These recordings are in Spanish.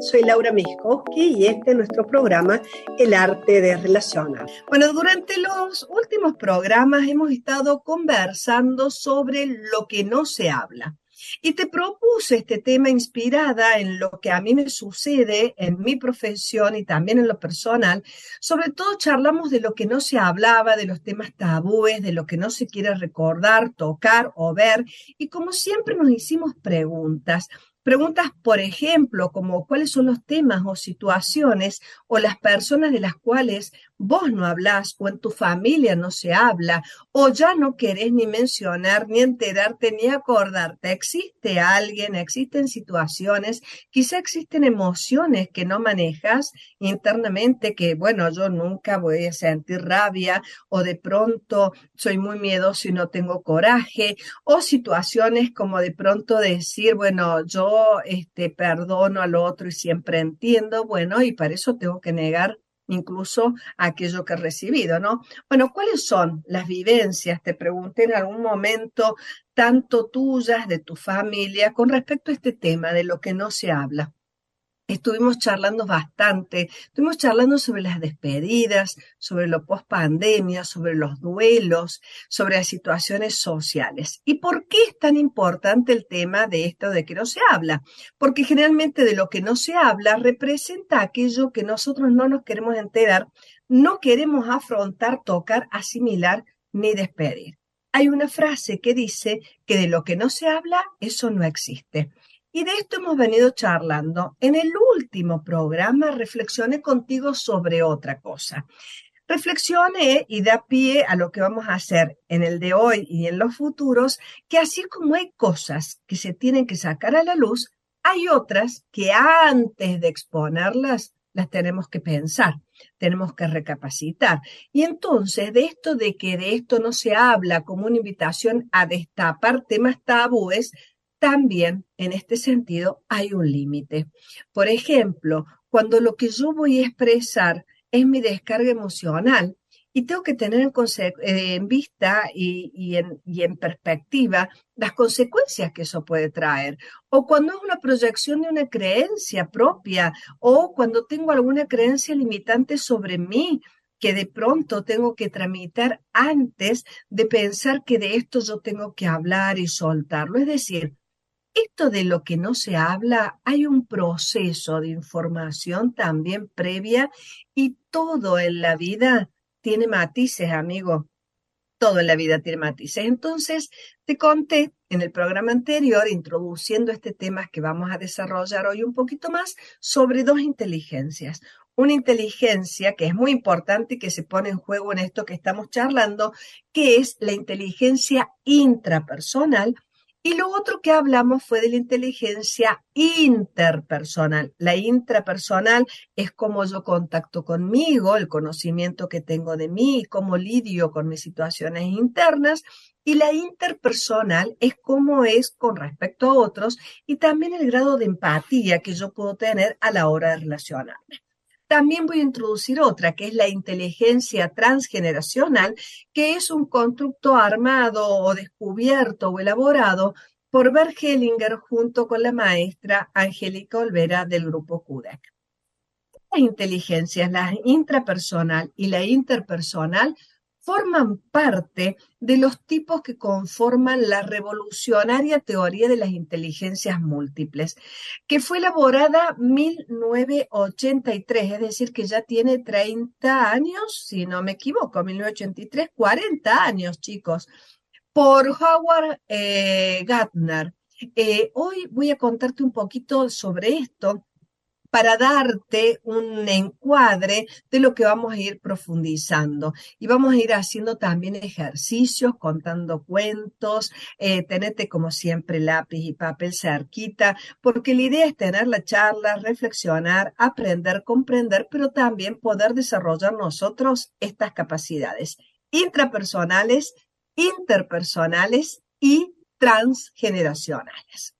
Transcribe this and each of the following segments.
Soy Laura Miskowski y este es nuestro programa El arte de relacionar. Bueno, durante los últimos programas hemos estado conversando sobre lo que no se habla. Y te propuse este tema inspirada en lo que a mí me sucede en mi profesión y también en lo personal. Sobre todo charlamos de lo que no se hablaba, de los temas tabúes, de lo que no se quiere recordar, tocar o ver. Y como siempre nos hicimos preguntas. Preguntas, por ejemplo, como cuáles son los temas o situaciones o las personas de las cuales vos no hablas o en tu familia no se habla o ya no querés ni mencionar, ni enterarte, ni acordarte. Existe alguien, existen situaciones, quizá existen emociones que no manejas internamente, que bueno, yo nunca voy a sentir rabia o de pronto soy muy miedoso y no tengo coraje o situaciones como de pronto decir, bueno, yo este, perdono al otro y siempre entiendo, bueno, y para eso tengo que negar incluso aquello que he recibido, ¿no? Bueno, ¿cuáles son las vivencias? Te pregunté en algún momento, tanto tuyas, de tu familia, con respecto a este tema de lo que no se habla estuvimos charlando bastante, estuvimos charlando sobre las despedidas, sobre lo post pandemia, sobre los duelos, sobre las situaciones sociales. ¿Y por qué es tan importante el tema de esto de que no se habla? Porque generalmente de lo que no se habla representa aquello que nosotros no nos queremos enterar, no queremos afrontar, tocar, asimilar ni despedir. Hay una frase que dice que de lo que no se habla, eso no existe. Y de esto hemos venido charlando. En el último programa reflexioné contigo sobre otra cosa. Reflexioné y da pie a lo que vamos a hacer en el de hoy y en los futuros, que así como hay cosas que se tienen que sacar a la luz, hay otras que antes de exponerlas las tenemos que pensar, tenemos que recapacitar. Y entonces, de esto de que de esto no se habla como una invitación a destapar temas tabúes, también en este sentido hay un límite. Por ejemplo, cuando lo que yo voy a expresar es mi descarga emocional y tengo que tener en, eh, vista y, en, y en perspectiva las consecuencias que eso puede traer. O cuando es una proyección de una creencia propia o cuando tengo alguna creencia limitante sobre mí que de pronto tengo que tramitar antes de pensar que de esto yo tengo que hablar y soltarlo. Es decir, esto de lo que no se habla, hay un proceso de información también previa y todo en la vida tiene matices, amigo. Todo en la vida tiene matices. Entonces, te conté en el programa anterior, introduciendo este tema que vamos a desarrollar hoy un poquito más, sobre dos inteligencias. Una inteligencia que es muy importante y que se pone en juego en esto que estamos charlando, que es la inteligencia intrapersonal y lo otro que hablamos fue de la inteligencia interpersonal. La intrapersonal es cómo yo contacto conmigo, el conocimiento que tengo de mí, cómo lidio con mis situaciones internas. Y la interpersonal es cómo es con respecto a otros y también el grado de empatía que yo puedo tener a la hora de relacionarme. También voy a introducir otra, que es la inteligencia transgeneracional, que es un constructo armado o descubierto o elaborado por Bert Hellinger junto con la maestra Angélica Olvera del grupo CUDEC. Las inteligencias, la intrapersonal y la interpersonal, forman parte de los tipos que conforman la revolucionaria teoría de las inteligencias múltiples, que fue elaborada en 1983, es decir, que ya tiene 30 años, si no me equivoco, 1983, 40 años, chicos, por Howard eh, Gardner. Eh, hoy voy a contarte un poquito sobre esto para darte un encuadre de lo que vamos a ir profundizando. Y vamos a ir haciendo también ejercicios, contando cuentos, eh, tenete como siempre lápiz y papel cerquita, porque la idea es tener la charla, reflexionar, aprender, comprender, pero también poder desarrollar nosotros estas capacidades intrapersonales, interpersonales y transgeneracionales.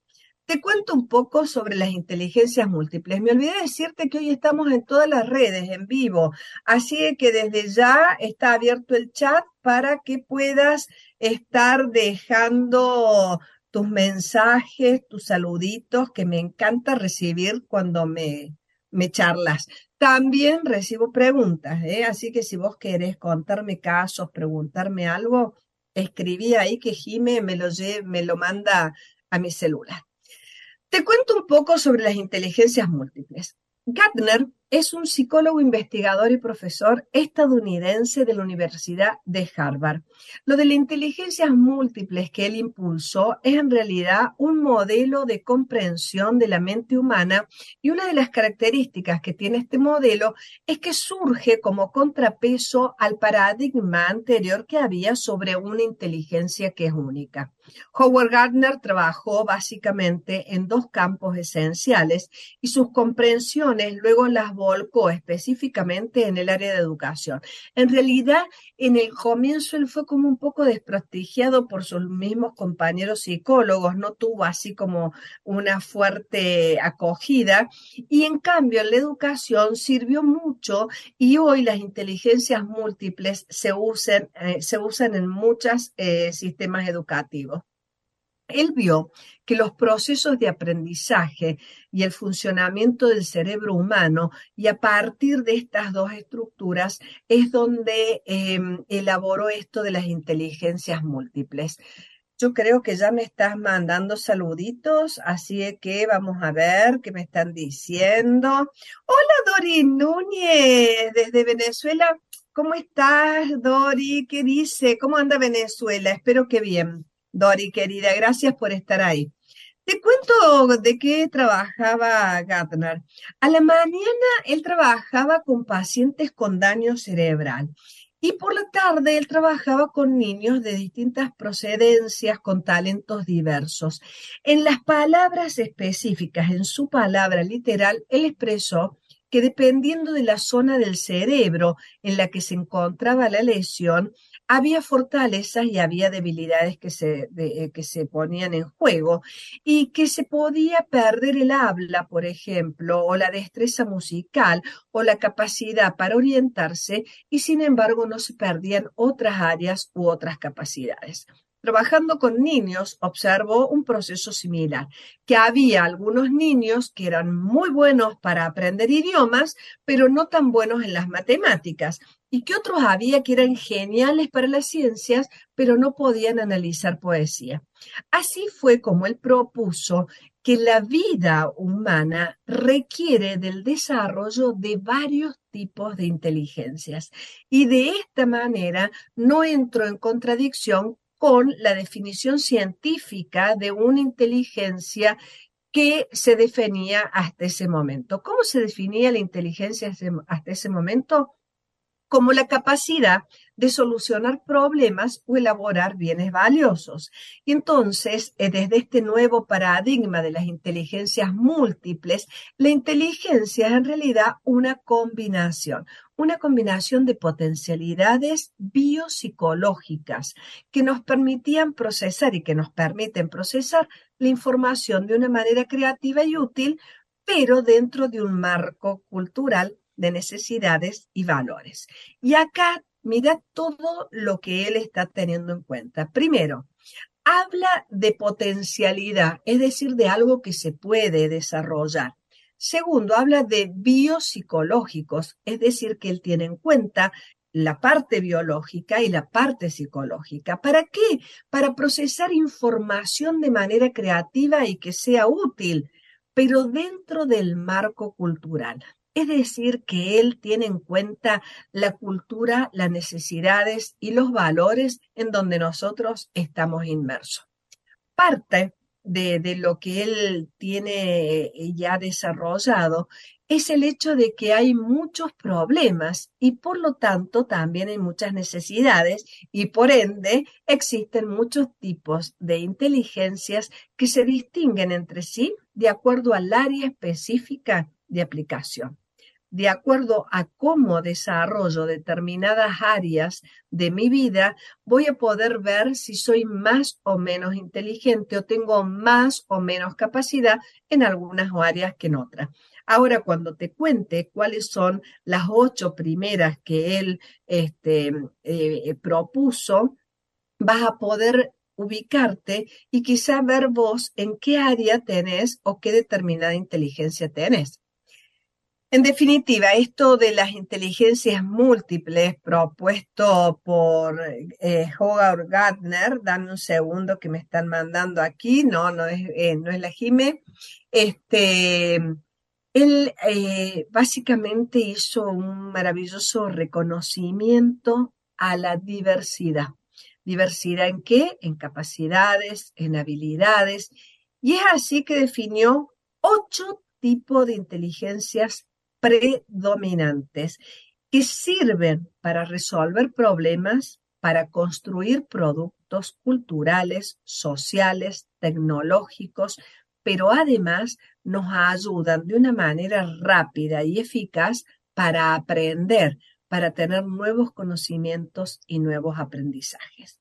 Te cuento un poco sobre las inteligencias múltiples. Me olvidé decirte que hoy estamos en todas las redes, en vivo, así que desde ya está abierto el chat para que puedas estar dejando tus mensajes, tus saluditos que me encanta recibir cuando me, me charlas. También recibo preguntas, ¿eh? así que si vos querés contarme casos, preguntarme algo, escribí ahí que Jime me lo, me lo manda a mi celular. Te cuento un poco sobre las inteligencias múltiples. Gardner es un psicólogo investigador y profesor estadounidense de la Universidad de Harvard. Lo de las inteligencias múltiples que él impulsó es en realidad un modelo de comprensión de la mente humana y una de las características que tiene este modelo es que surge como contrapeso al paradigma anterior que había sobre una inteligencia que es única. Howard Gardner trabajó básicamente en dos campos esenciales y sus comprensiones luego las volcó específicamente en el área de educación. En realidad, en el comienzo él fue como un poco desprestigiado por sus mismos compañeros psicólogos, no tuvo así como una fuerte acogida y en cambio la educación sirvió mucho y hoy las inteligencias múltiples se usan, eh, se usan en muchos eh, sistemas educativos. Él vio que los procesos de aprendizaje y el funcionamiento del cerebro humano, y a partir de estas dos estructuras es donde em, elaboró esto de las inteligencias múltiples. Yo creo que ya me estás mandando saluditos, así que vamos a ver qué me están diciendo. Hola Dori Núñez, desde Venezuela. ¿Cómo estás, Dori? ¿Qué dice? ¿Cómo anda Venezuela? Espero que bien. Dori, querida, gracias por estar ahí. Te cuento de qué trabajaba Gardner. A la mañana él trabajaba con pacientes con daño cerebral y por la tarde él trabajaba con niños de distintas procedencias, con talentos diversos. En las palabras específicas, en su palabra literal, él expresó que dependiendo de la zona del cerebro en la que se encontraba la lesión, había fortalezas y había debilidades que se, eh, que se ponían en juego y que se podía perder el habla, por ejemplo, o la destreza musical o la capacidad para orientarse y sin embargo no se perdían otras áreas u otras capacidades. Trabajando con niños, observó un proceso similar, que había algunos niños que eran muy buenos para aprender idiomas, pero no tan buenos en las matemáticas, y que otros había que eran geniales para las ciencias, pero no podían analizar poesía. Así fue como él propuso que la vida humana requiere del desarrollo de varios tipos de inteligencias y de esta manera no entró en contradicción con la definición científica de una inteligencia que se definía hasta ese momento. ¿Cómo se definía la inteligencia hasta ese momento? Como la capacidad de solucionar problemas o elaborar bienes valiosos. Y entonces, eh, desde este nuevo paradigma de las inteligencias múltiples, la inteligencia es en realidad una combinación, una combinación de potencialidades biopsicológicas que nos permitían procesar y que nos permiten procesar la información de una manera creativa y útil, pero dentro de un marco cultural de necesidades y valores. Y acá mira todo lo que él está teniendo en cuenta. Primero, habla de potencialidad, es decir, de algo que se puede desarrollar. Segundo, habla de biopsicológicos, es decir, que él tiene en cuenta la parte biológica y la parte psicológica. ¿Para qué? Para procesar información de manera creativa y que sea útil, pero dentro del marco cultural. Es decir, que él tiene en cuenta la cultura, las necesidades y los valores en donde nosotros estamos inmersos. Parte de, de, lo que él tiene eh, ya desarrollado es el hecho de que hay muchos problemas y por lo tanto también hay muchas necesidades y por ende existen muchos tipos de inteligencias que se distinguen entre sí de acuerdo al área específica de aplicación de acuerdo a cómo desarrollo determinadas áreas de mi vida, voy a poder ver si soy más o menos inteligente o tengo más o menos capacidad en algunas áreas que en otras. Ahora, cuando te cuente cuáles son las ocho primeras que él este, eh, propuso, vas a poder ubicarte y quizá ver vos en qué área tenés o qué determinada inteligencia tenés. En definitiva, esto de las inteligencias múltiples propuesto por eh, Howard Gardner, dame un segundo que me están mandando aquí, no, no es, eh, no es la Jime, este, él eh, básicamente hizo un maravilloso reconocimiento a la diversidad. ¿Diversidad en qué? En capacidades, en habilidades. Y es así que definió ocho tipos de inteligencias predominantes que sirven para resolver problemas, para construir productos culturales, sociales, tecnológicos, pero además nos ayudan de una manera rápida y eficaz para aprender, para tener nuevos conocimientos y nuevos aprendizajes.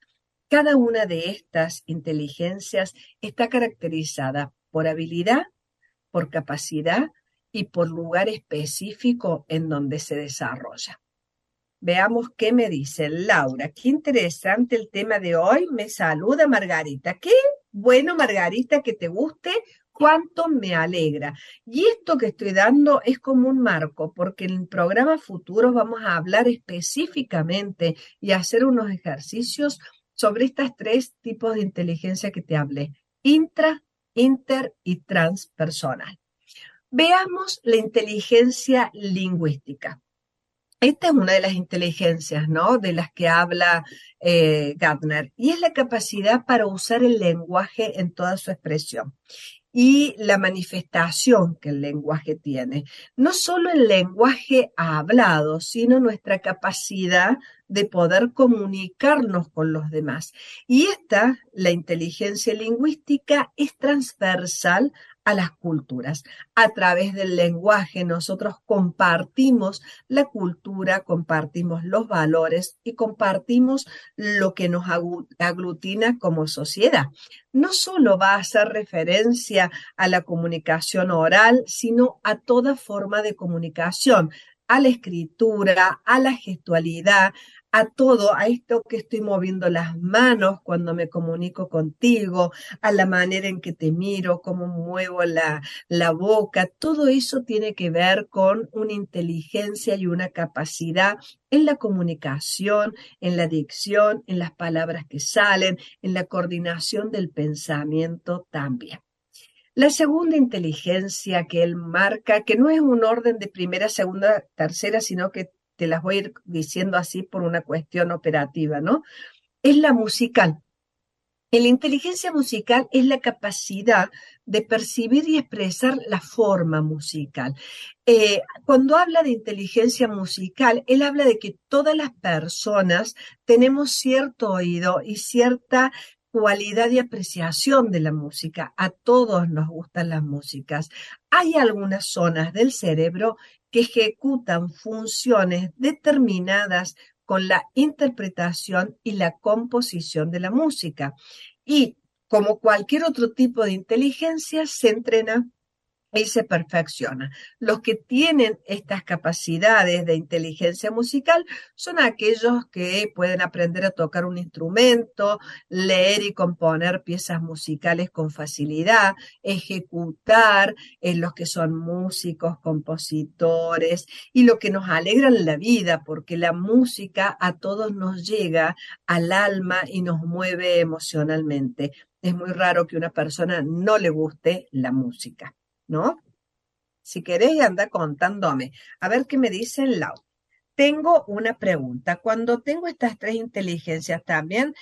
Cada una de estas inteligencias está caracterizada por habilidad, por capacidad y por lugar específico en donde se desarrolla. Veamos qué me dice Laura. Qué interesante el tema de hoy. Me saluda Margarita. Qué bueno, Margarita, que te guste. Cuánto me alegra. Y esto que estoy dando es como un marco, porque en programas futuros vamos a hablar específicamente y hacer unos ejercicios sobre estas tres tipos de inteligencia que te hablé. Intra, inter y transpersonal. Veamos la inteligencia lingüística. Esta es una de las inteligencias, ¿no? De las que habla eh, Gardner, y es la capacidad para usar el lenguaje en toda su expresión y la manifestación que el lenguaje tiene. No solo el lenguaje hablado, sino nuestra capacidad de poder comunicarnos con los demás. Y esta, la inteligencia lingüística, es transversal a las culturas. A través del lenguaje nosotros compartimos la cultura, compartimos los valores y compartimos lo que nos aglutina como sociedad. No solo va a hacer referencia a la comunicación oral, sino a toda forma de comunicación, a la escritura, a la gestualidad, a todo, a esto que estoy moviendo las manos cuando me comunico contigo, a la manera en que te miro, cómo muevo la, la boca, todo eso tiene que ver con una inteligencia y una capacidad en la comunicación, en la dicción, en las palabras que salen, en la coordinación del pensamiento también. La segunda inteligencia que él marca, que no es un orden de primera, segunda, tercera, sino que te las voy a ir diciendo así por una cuestión operativa, ¿no? Es la musical. La inteligencia musical es la capacidad de percibir y expresar la forma musical. Eh, cuando habla de inteligencia musical, él habla de que todas las personas tenemos cierto oído y cierta cualidad de apreciación de la música. A todos nos gustan las músicas. Hay algunas zonas del cerebro que ejecutan funciones determinadas con la interpretación y la composición de la música. Y como cualquier otro tipo de inteligencia, se entrena y se perfecciona. Los que tienen estas capacidades de inteligencia musical son aquellos que pueden aprender a tocar un instrumento, leer y componer piezas musicales con facilidad, ejecutar, en los que son músicos, compositores y lo que nos alegra la vida, porque la música a todos nos llega al alma y nos mueve emocionalmente. Es muy raro que una persona no le guste la música. ¿No? Si queréis, anda contándome. A ver qué me dice Lau. Tengo una pregunta. Cuando tengo estas tres inteligencias también,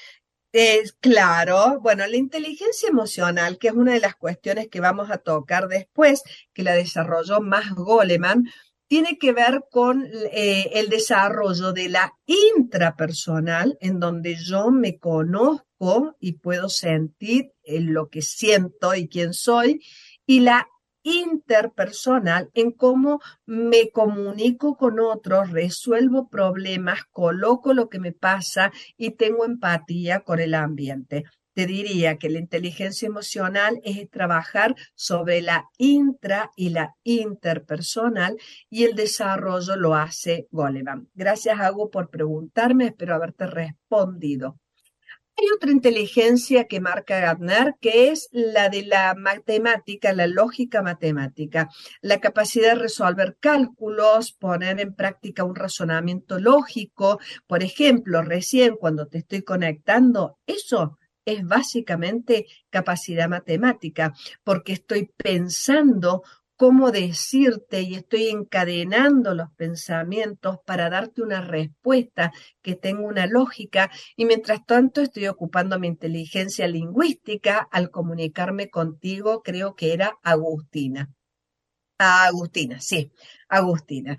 es claro, bueno, la inteligencia emocional, que es una de las cuestiones que vamos a tocar después, que la desarrolló más Goleman, tiene que ver con eh, el desarrollo de la intrapersonal, en donde yo me conozco y puedo sentir lo que siento y quién soy, y la interpersonal en cómo me comunico con otros, resuelvo problemas, coloco lo que me pasa y tengo empatía con el ambiente. Te diría que la inteligencia emocional es trabajar sobre la intra y la interpersonal y el desarrollo lo hace Goleman. Gracias, Hago, por preguntarme. Espero haberte respondido. Hay otra inteligencia que marca Gardner, que es la de la matemática, la lógica matemática, la capacidad de resolver cálculos, poner en práctica un razonamiento lógico. Por ejemplo, recién cuando te estoy conectando, eso es básicamente capacidad matemática, porque estoy pensando cómo decirte y estoy encadenando los pensamientos para darte una respuesta que tenga una lógica y mientras tanto estoy ocupando mi inteligencia lingüística al comunicarme contigo, creo que era Agustina. Agustina, sí, Agustina.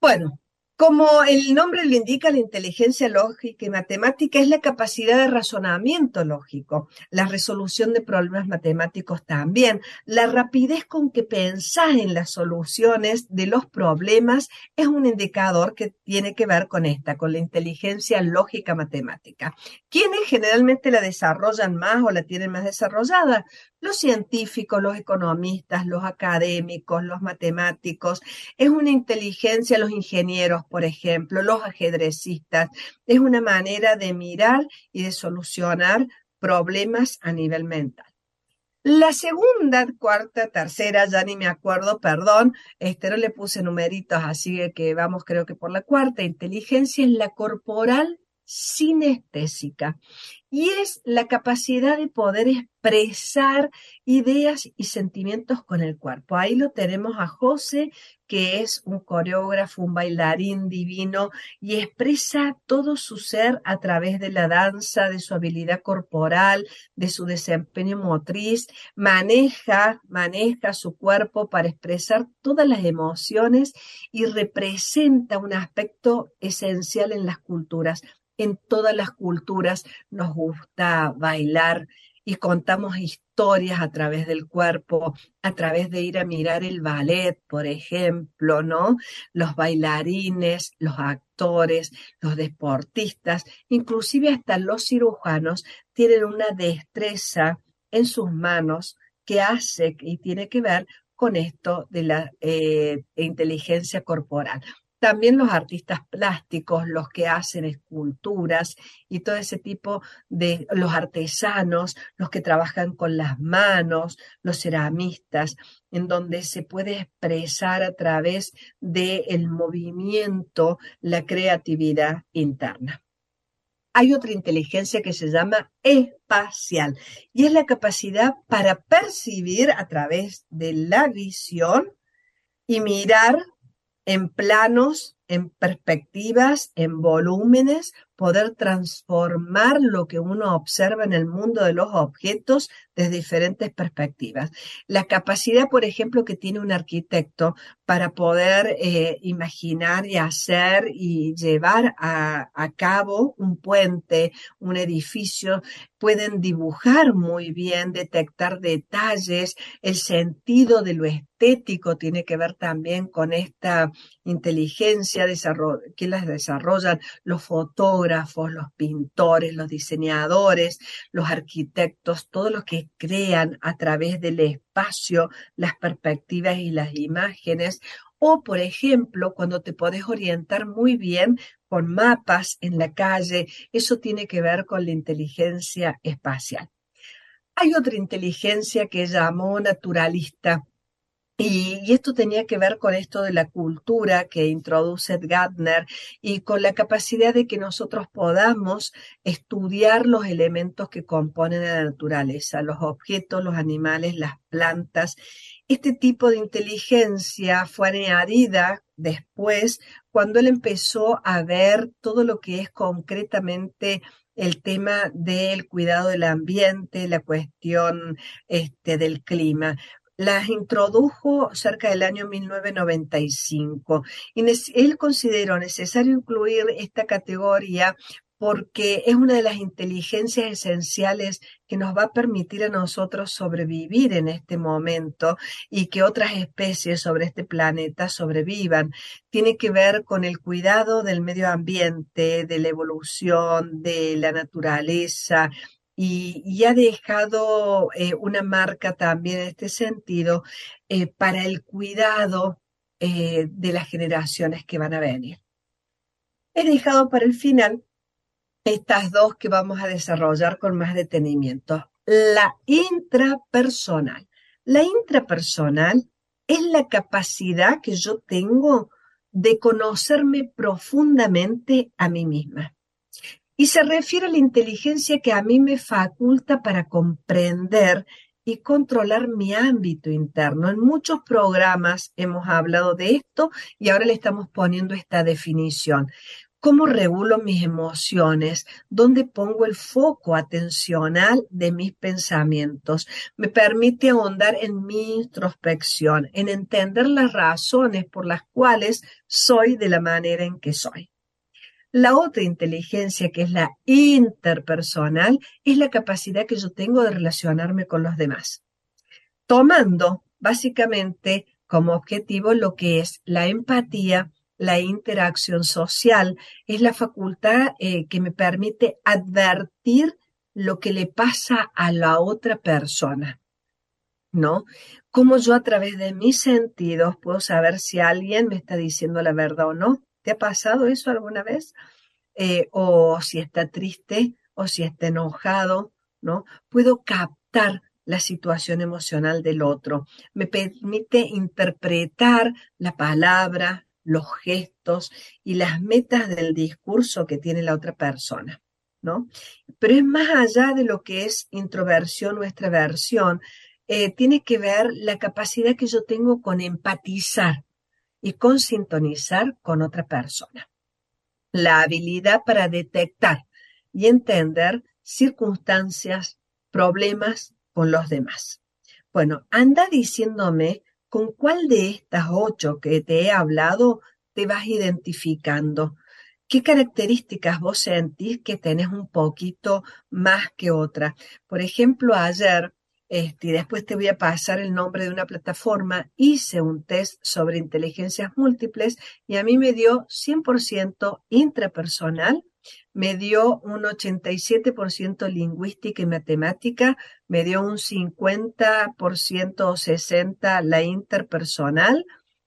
Bueno, como el nombre lo indica, la inteligencia lógica y matemática es la capacidad de razonamiento lógico, la resolución de problemas matemáticos también, la rapidez con que pensás en las soluciones de los problemas es un indicador que tiene que ver con esta, con la inteligencia lógica matemática. ¿Quiénes generalmente la desarrollan más o la tienen más desarrollada? los científicos, los economistas, los académicos, los matemáticos, es una inteligencia, los ingenieros, por ejemplo, los ajedrecistas, es una manera de mirar y de solucionar problemas a nivel mental. La segunda, cuarta, tercera, ya ni me acuerdo, perdón, este no le puse numeritos, así que vamos creo que por la cuarta, inteligencia es la corporal sinestésica y es la capacidad de poder expresar ideas y sentimientos con el cuerpo. Ahí lo tenemos a José, que es un coreógrafo, un bailarín divino y expresa todo su ser a través de la danza, de su habilidad corporal, de su desempeño motriz, maneja, maneja su cuerpo para expresar todas las emociones y representa un aspecto esencial en las culturas en todas las culturas nos gusta bailar y contamos historias a través del cuerpo, a través de ir a mirar el ballet, por ejemplo, ¿no? Los bailarines, los actores, los deportistas, inclusive hasta los cirujanos tienen una destreza en sus manos que hace y tiene que ver con esto de la eh, inteligencia corporal. También los artistas plásticos, los que hacen esculturas y todo ese tipo de los artesanos, los que trabajan con las manos, los ceramistas, en donde se puede expresar a través del movimiento la creatividad interna. Hay otra inteligencia que se llama espacial y es la capacidad para percibir a través de la visión y mirar en planos, en perspectivas, en volúmenes, poder transformar lo que uno observa en el mundo de los objetos desde diferentes perspectivas. La capacidad, por ejemplo, que tiene un arquitecto para poder eh, imaginar y hacer y llevar a, a cabo un puente, un edificio, pueden dibujar muy bien, detectar detalles, el sentido de lo estético tiene que ver también con esta inteligencia que las desarrollan los fotógrafos, los pintores, los diseñadores, los arquitectos, todos los que crean a través del espacio las perspectivas y las imágenes. O, por ejemplo, cuando te podés orientar muy bien con mapas en la calle, eso tiene que ver con la inteligencia espacial. Hay otra inteligencia que llamó naturalista, y, esto tenía que ver con esto de la cultura que introduce Gardner y con la capacidad de que nosotros podamos estudiar los elementos que componen la naturaleza, los objetos, los animales, las plantas. Este tipo de inteligencia fue añadida después cuando él empezó a ver todo lo que es concretamente el tema del cuidado del ambiente, la cuestión este, del clima las introdujo cerca del año 1995 y él consideró necesario incluir esta categoría porque es una de las inteligencias esenciales que nos va a permitir a nosotros sobrevivir en este momento y que otras especies sobre este planeta sobrevivan. Tiene que ver con el cuidado del medio ambiente, de la evolución, de la naturaleza, y, ha dejado eh, una marca también en este sentido eh, para el cuidado eh, de las generaciones que van a venir. He dejado para el final estas dos que vamos a desarrollar con más detenimiento. La intrapersonal. La intrapersonal es la capacidad que yo tengo de conocerme profundamente a mí misma. Y se refiere a la inteligencia que a mí me faculta para comprender y controlar mi ámbito interno. En muchos programas hemos hablado de esto y ahora le estamos poniendo esta definición cómo regulo mis emociones, dónde pongo el foco atencional de mis pensamientos. Me permite ahondar en mi introspección, en entender las razones por las cuales soy de la manera en que soy. La otra inteligencia, que es la interpersonal, es la capacidad que yo tengo de relacionarme con los demás, tomando básicamente como objetivo lo que es la empatía, la interacción social, es la facultad eh, que me permite advertir lo que le pasa a la otra persona, ¿no? Cómo yo a través de mis sentidos puedo saber si alguien me está diciendo la verdad o no. ¿Te ha pasado eso alguna vez? Eh, o si está triste o si está enojado, ¿no? Puedo captar la situación emocional del otro. Me permite interpretar la palabra, los gestos y las metas del discurso que tiene la otra persona, ¿no? Pero es más allá de lo que es introversión o extraversión, eh, tiene que ver la capacidad que yo tengo con empatizar y con sintonizar con otra persona. La habilidad para detectar y entender circunstancias, problemas con los demás. Bueno, anda diciéndome ¿Con cuál de estas ocho que te he hablado te vas identificando? ¿Qué características vos sentís que tenés un poquito más que otra? Por ejemplo, ayer, este, y después te voy a pasar el nombre de una plataforma, hice un test sobre inteligencias múltiples y a mí me dio 100% intrapersonal me dio un 87% lingüística y matemática, me dio un 50% o 60% la interpersonal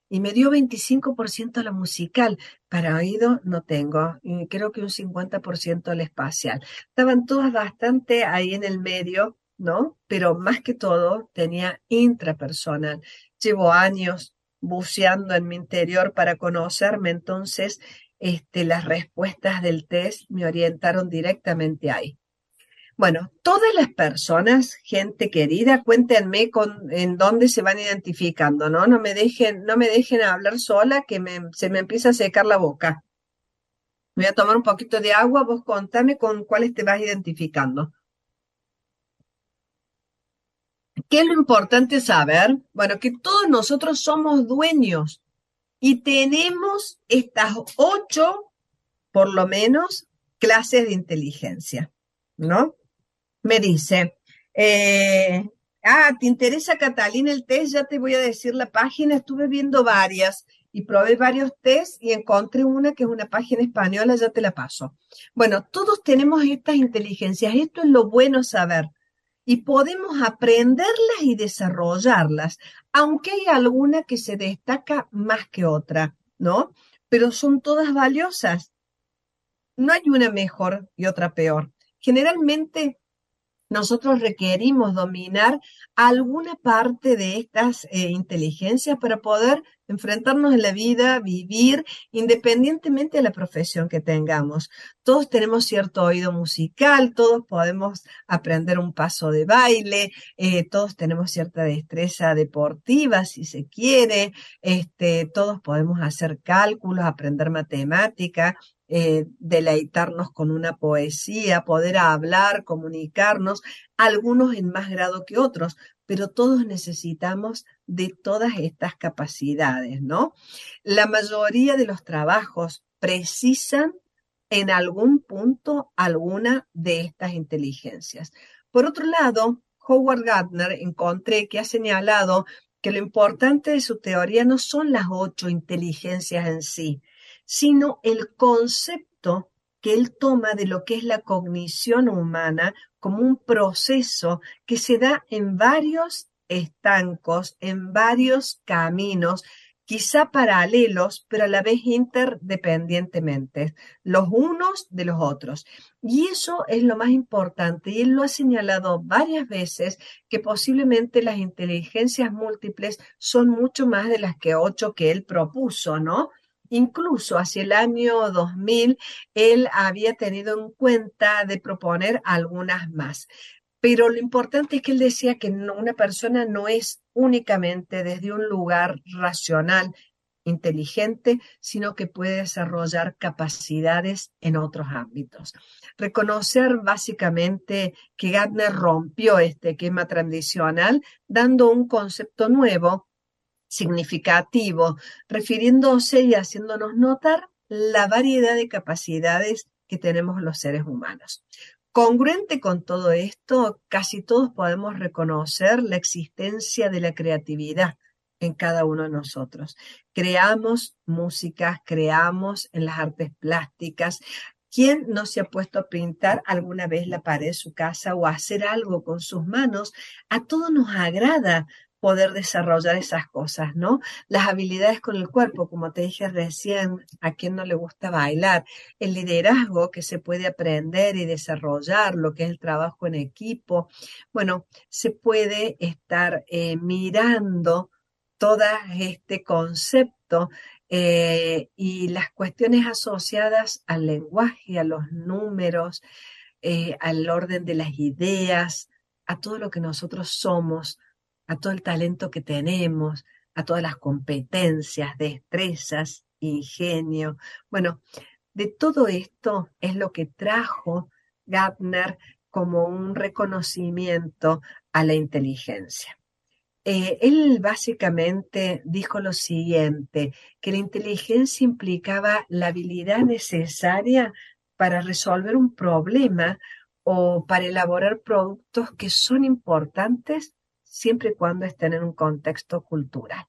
y me dio 25% la musical. Para oído no tengo, y creo que un 50% la espacial. Estaban todas bastante ahí en el medio, ¿no? Pero más que todo tenía intrapersonal. Llevo años buceando en mi interior para conocerme, entonces este, las respuestas del test me orientaron directamente ahí. Bueno, todas las personas, gente querida, cuéntenme con, en dónde se van identificando, ¿no? No me dejen, no me dejen hablar sola que se me empieza a secar la boca. Voy a tomar un poquito de agua, vos contame con cuáles te vas identificando. ¿Qué es lo importante saber? Bueno, que todos nosotros somos dueños y tenemos estas ocho, por lo menos, clases de inteligencia, ¿no? Me dice, eh, ah, ¿te interesa Catalina el test? Ya te voy a decir la página, estuve viendo varias y probé varios test y encontré una que es una página española, ya te la paso. Bueno, todos tenemos estas inteligencias, esto es lo bueno saber y podemos aprenderlas y desarrollarlas, aunque hay alguna que se destaca más que otra, ¿no? Pero son todas valiosas. No hay una mejor y otra peor. Generalmente nosotros requerimos dominar alguna parte de estas eh, inteligencias para poder enfrentarnos en la vida, vivir, independientemente de la profesión que tengamos. Todos tenemos cierto oído musical, todos podemos aprender un paso de baile, eh, todos tenemos cierta destreza deportiva, si se quiere, este, todos podemos hacer cálculos, aprender matemática, eh, deleitarnos con una poesía, poder hablar, comunicarnos, algunos en más grado que otros, pero todos necesitamos de todas estas capacidades, ¿no? La mayoría de los trabajos precisan en algún punto alguna de estas inteligencias. Por otro lado, Howard Gardner encontré que ha señalado que lo importante de su teoría no son las ocho inteligencias en sí, sino el concepto que él toma de lo que es la cognición humana como un proceso que se da en varios estancos, en varios caminos quizá paralelos, pero a la vez interdependientemente, los unos de los otros. Y eso es lo más importante. Y él lo ha señalado varias veces, que posiblemente las inteligencias múltiples son mucho más de las que ocho que él propuso, ¿no? Incluso hacia el año 2000, él había tenido en cuenta de proponer algunas más. Pero lo importante es que él decía que una persona no es únicamente desde un lugar racional, inteligente, sino que puede desarrollar capacidades en otros ámbitos. Reconocer básicamente que Gardner rompió este esquema tradicional dando un concepto nuevo, significativo, refiriéndose y haciéndonos notar la variedad de capacidades que tenemos los seres humanos. Congruente con todo esto, casi todos podemos reconocer la existencia de la creatividad en cada uno de nosotros. Creamos música, creamos en las artes plásticas. ¿Quién no se ha puesto a pintar alguna vez la pared de su casa o a hacer algo con sus manos? A todos nos agrada poder desarrollar esas cosas, ¿no? Las habilidades con el cuerpo, como te dije recién, a quien no le gusta bailar, el liderazgo que se puede aprender y desarrollar, lo que es el trabajo en equipo. Bueno, se puede estar eh, mirando todo este concepto eh, y las cuestiones asociadas al lenguaje, a los números, eh, al orden de las ideas, a todo lo que nosotros somos a todo el talento que tenemos, a todas las competencias, destrezas, ingenio. Bueno, de todo esto es lo que trajo Gardner como un reconocimiento a la inteligencia. Eh, él básicamente dijo lo siguiente, que la inteligencia implicaba la habilidad necesaria para resolver un problema o para elaborar productos que son importantes siempre y cuando estén en un contexto cultural.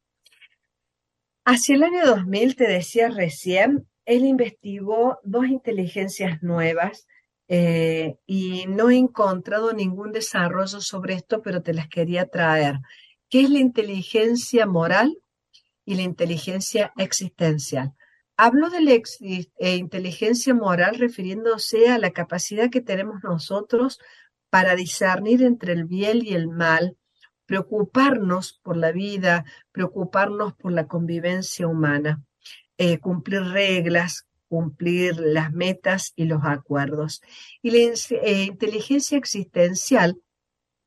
Hacia el año 2000, te decía recién, él investigó dos inteligencias nuevas eh, y no he encontrado ningún desarrollo sobre esto, pero te las quería traer, ¿Qué es la inteligencia moral y la inteligencia existencial. Hablo de la eh, inteligencia moral refiriéndose a la capacidad que tenemos nosotros para discernir entre el bien y el mal, preocuparnos por la vida, preocuparnos por la convivencia humana, eh, cumplir reglas, cumplir las metas y los acuerdos. Y la eh, inteligencia existencial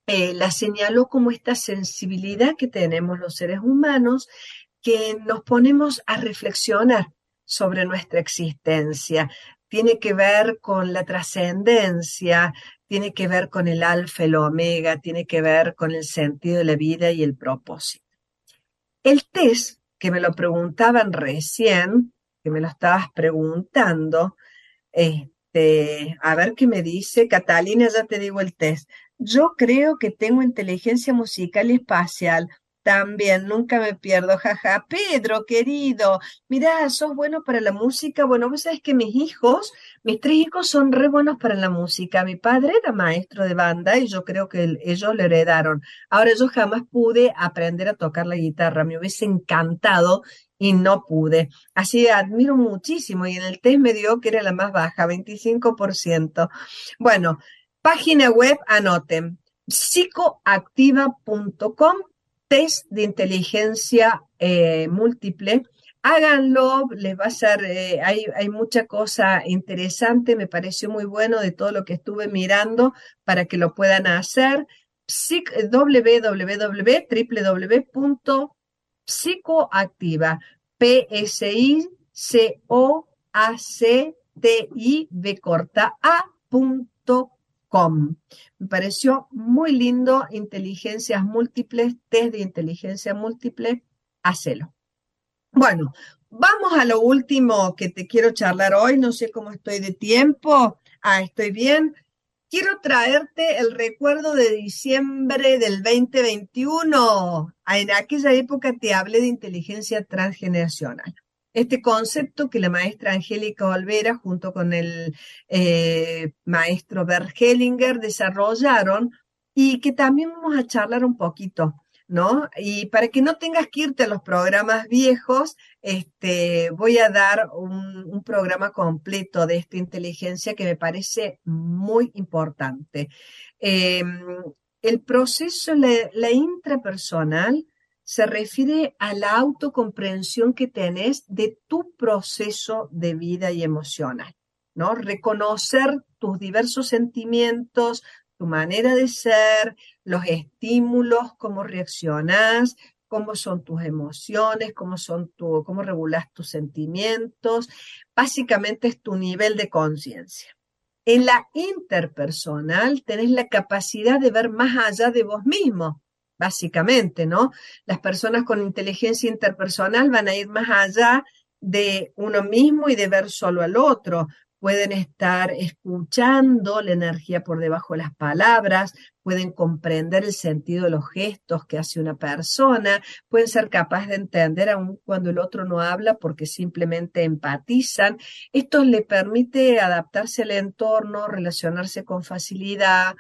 eh, la señaló como esta sensibilidad que tenemos los seres humanos que nos ponemos a reflexionar sobre nuestra existencia. Tiene que ver con la trascendencia, tiene que ver con el alfa, el omega, tiene que ver con el sentido de la vida y el propósito. El test, que me lo preguntaban recién, que me lo estabas preguntando, este, a ver qué me dice, Catalina, ya te digo el test. Yo creo que tengo inteligencia musical y espacial. También, nunca me pierdo, jaja. Pedro, querido, mira, sos bueno para la música. Bueno, vos sabés que mis hijos, mis tres hijos son re buenos para la música. Mi padre era maestro de banda y yo creo que ellos le heredaron. Ahora yo jamás pude aprender a tocar la guitarra. Me hubiese encantado y no pude. Así admiro muchísimo y en el test me dio que era la más baja, 25%. Bueno, página web, anoten, psicoactiva.com de inteligencia eh, múltiple. Háganlo, les va a ser, eh, hay, hay, mucha cosa interesante, me pareció muy bueno de todo lo que estuve mirando para que lo puedan hacer. www.psicoactiva, p s i c o a c t i v corta me pareció muy lindo, inteligencias múltiples, test de inteligencia múltiple, hacelo. Bueno, vamos a lo último que te quiero charlar hoy, no sé cómo estoy de tiempo, ah, estoy bien. Quiero traerte el recuerdo de diciembre del 2021. En aquella época te hablé de inteligencia transgeneracional este concepto que la maestra Angélica Olvera junto con el eh, maestro Bert Hellinger desarrollaron y que también vamos a charlar un poquito ¿no? Y para que no tengas que irte a los programas viejos, este, voy a dar un, programa completo de esta inteligencia que me parece muy importante. Em, el proceso, la, intrapersonal, se refiere a la autocomprensión que tenés de tu proceso de vida y emocional, ¿no? Reconocer tus diversos sentimientos, tu manera de ser, los estímulos, cómo reaccionás, cómo son tus emociones, cómo son tu, cómo regulas tus sentimientos. Básicamente es tu nivel de conciencia. En la interpersonal tenés la capacidad de ver más allá de vos mismo, básicamente, ¿no? Las personas con inteligencia interpersonal van a ir más allá de uno mismo y de ver solo al otro pueden estar escuchando la energía por debajo de las palabras, pueden comprender el sentido de los gestos que hace una persona, pueden ser capaces de entender aun cuando el otro no habla porque simplemente empatizan. Esto le permite adaptarse al entorno, relacionarse con facilidad,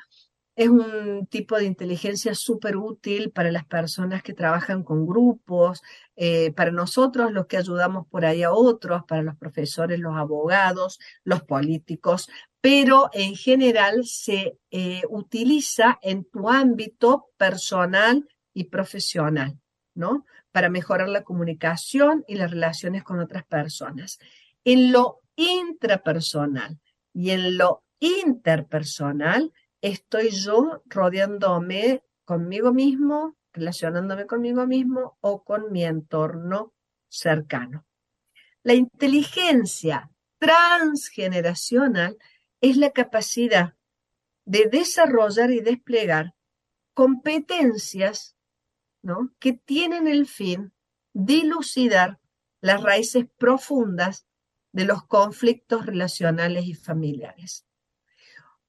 es un tipo de inteligencia súper útil para las personas que trabajan con grupos, eh, para nosotros los que ayudamos por ahí a otros, para los profesores, los abogados, los políticos, pero en general se eh, utiliza en tu ámbito personal y profesional, ¿no? Para mejorar la comunicación y las relaciones con otras personas. En lo intrapersonal y en lo interpersonal, estoy yo rodeándome conmigo mismo, relacionándome conmigo mismo o con mi entorno cercano. La inteligencia transgeneracional es la capacidad de desarrollar y desplegar competencias ¿no? que tienen el fin dilucidar las raíces profundas de los conflictos relacionales y familiares.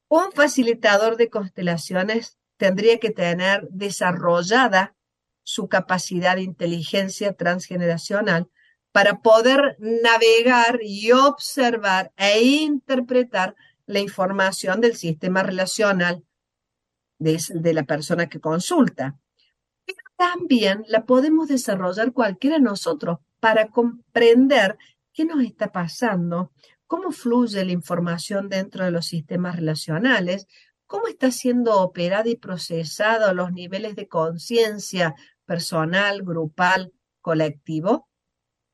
Un facilitador de constelaciones tendría que tener desarrollada su capacidad de inteligencia transgeneracional para poder navegar y observar e interpretar la información del sistema relacional de, la persona que consulta. Pero también la podemos desarrollar cualquiera de nosotros para comprender qué nos está pasando, cómo fluye la información dentro de los sistemas relacionales, cómo está siendo operada y procesada los niveles de conciencia personal, grupal, colectivo.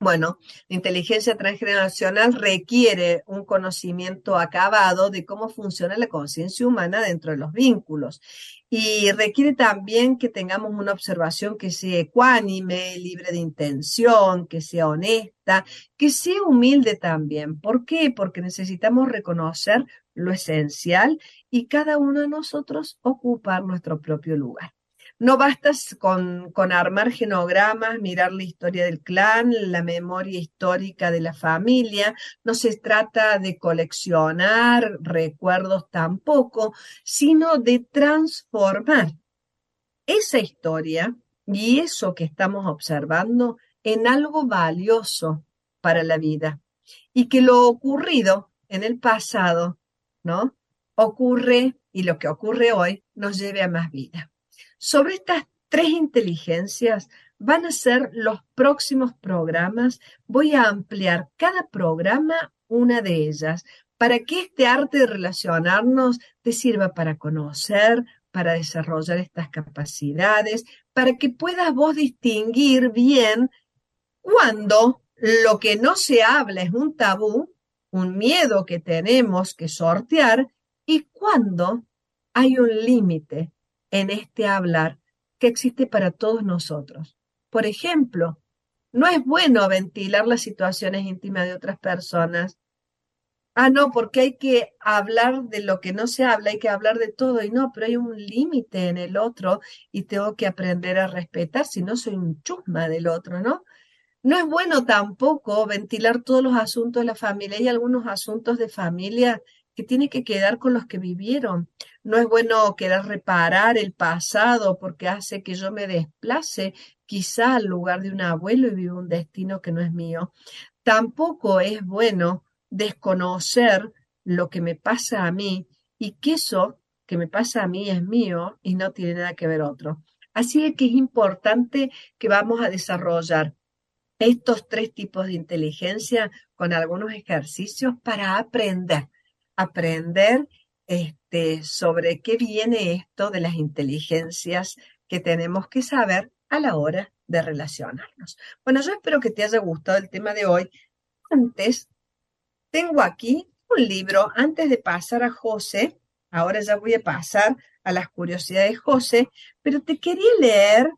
Bueno, la inteligencia transgeneracional requiere un conocimiento acabado de cómo funciona la conciencia humana dentro de los vínculos y requiere también que tengamos una observación que sea ecuánime, libre de intención, que sea honesta, que sea humilde también. ¿Por qué? Porque necesitamos reconocer lo esencial y cada uno de nosotros ocupar nuestro propio lugar. No basta con, armar genogramas, mirar la historia del clan, la memoria histórica de la familia. No se trata de coleccionar recuerdos tampoco, sino de transformar esa historia y eso que estamos observando en algo valioso para la vida. Y que lo ocurrido en el pasado, ¿no? Ocurre y lo que ocurre hoy nos lleve a más vida. Sobre estas tres inteligencias van a ser los próximos programas. Voy a ampliar cada programa una de ellas para que este arte de relacionarnos te sirva para conocer, para desarrollar estas capacidades, para que puedas vos distinguir bien cuando lo que no se habla es un tabú, un miedo que tenemos que sortear, y cuando hay un límite en este hablar que existe para todos nosotros. Por ejemplo, no es bueno ventilar las situaciones íntimas de otras personas. Ah, no, porque hay que hablar de lo que no se habla, hay que hablar de todo y no, pero hay un límite en el otro y tengo que aprender a respetar, si no soy un chusma del otro, ¿no? No es bueno tampoco ventilar todos los asuntos de la familia. Hay algunos asuntos de familia tiene que quedar con los que vivieron. No es bueno querer reparar el pasado porque hace que yo me desplace quizá al lugar de un abuelo y viva un destino que no es mío. Tampoco es bueno desconocer lo que me pasa a mí y que eso que me pasa a mí es mío y no tiene nada que ver otro. Así que es importante que vamos a desarrollar estos tres tipos de inteligencia con algunos ejercicios para aprender, aprender este, sobre qué viene esto de las inteligencias que tenemos que saber a la hora de relacionarnos. Bueno, yo espero que te haya gustado el tema de hoy. Antes, tengo aquí un libro, antes de pasar a José, ahora ya voy a pasar a las curiosidades de José, pero te quería leer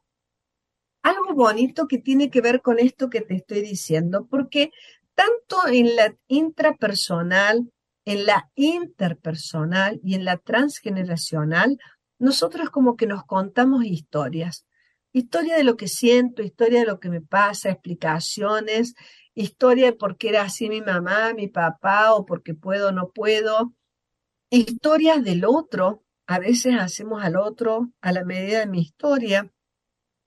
algo bonito que tiene que ver con esto que te estoy diciendo, porque tanto en la intrapersonal, en la interpersonal y en la transgeneracional, nosotros como que nos contamos historias. Historia de lo que siento, historia de lo que me pasa, explicaciones, historia de por qué era así mi mamá, mi papá, o porque puedo o no puedo. Historias del otro, a veces hacemos al otro a la medida de mi historia,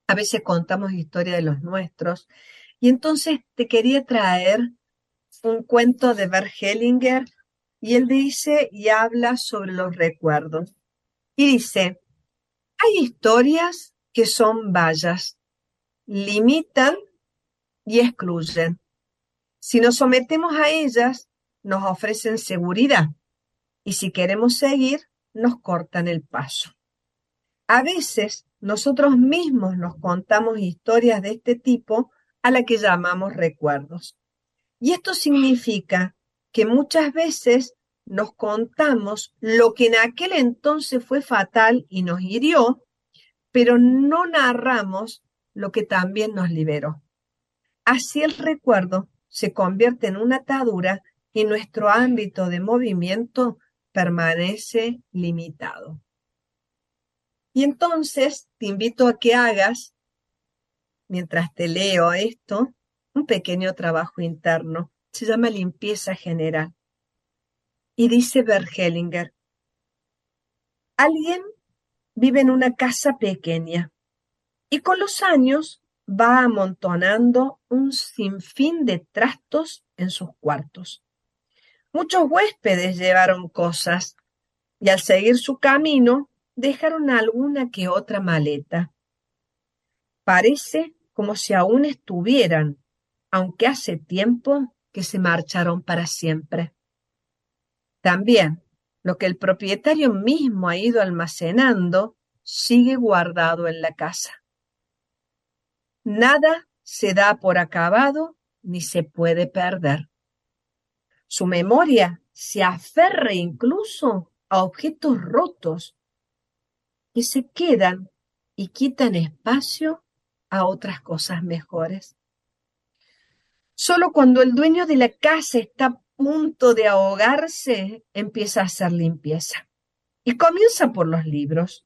a veces contamos historia de los nuestros. Y entonces te quería traer un cuento de Bert Hellinger y él dice y habla sobre los recuerdos. Y dice, hay historias que son vallas, limitan y excluyen. Si nos sometemos a ellas, nos ofrecen seguridad y si queremos seguir, nos cortan el paso. A veces nosotros mismos nos contamos historias de este tipo a la que llamamos recuerdos. Y esto significa que muchas veces nos contamos lo que en aquel entonces fue fatal y nos hirió, pero no narramos lo que también nos liberó. Así el recuerdo se convierte en una atadura y nuestro ámbito de movimiento permanece limitado. Y entonces te invito a que hagas, mientras te leo esto, un pequeño trabajo interno. Se llama limpieza general. Y dice Bergelinger, alguien vive en una casa pequeña y con los años va amontonando un sinfín de trastos en sus cuartos. Muchos huéspedes llevaron cosas y al seguir su camino dejaron alguna que otra maleta. Parece como si aún estuvieran, aunque hace tiempo que se marcharon para siempre. También lo que el propietario mismo ha ido almacenando sigue guardado en la casa. Nada se da por acabado ni se puede perder. Su memoria se aferra incluso a objetos rotos que se quedan y quitan espacio a otras cosas mejores. Solo cuando el dueño de la casa está punto de ahogarse, empieza a hacer limpieza. Y comienza por los libros.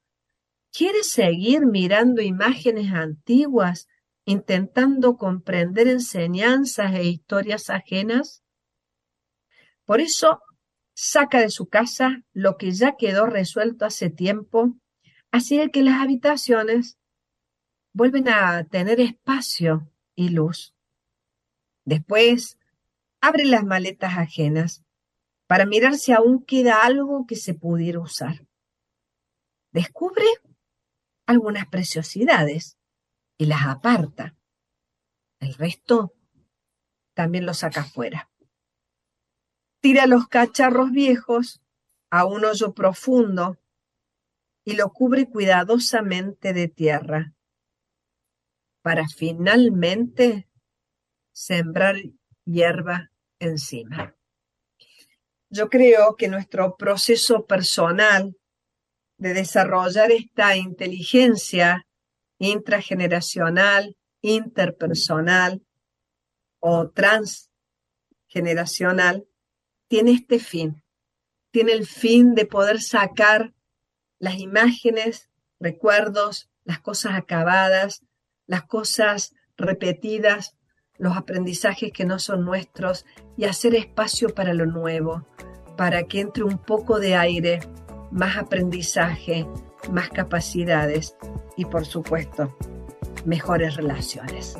¿Quiere seguir mirando imágenes antiguas, intentando comprender enseñanzas e historias ajenas? Por eso, saca de su casa lo que ya quedó resuelto hace tiempo Así que las habitaciones vuelven a tener espacio y luz. Después, abre las maletas ajenas para mirar si aún queda algo que se pudiera usar. Descubre algunas preciosidades y las aparta. El resto también lo saca afuera. Tira los cacharros viejos a un hoyo profundo y lo cubre cuidadosamente de tierra, para finalmente sembrar hierba encima. Yo creo que nuestro proceso personal de desarrollar esta inteligencia intrageneracional, interpersonal o transgeneracional tiene este fin. Tiene el fin de poder sacar las imágenes, recuerdos, las cosas acabadas, las cosas repetidas, los aprendizajes que no son nuestros y hacer espacio para lo nuevo, para que entre un poco de aire, más aprendizaje, más capacidades y por supuesto, mejores relaciones.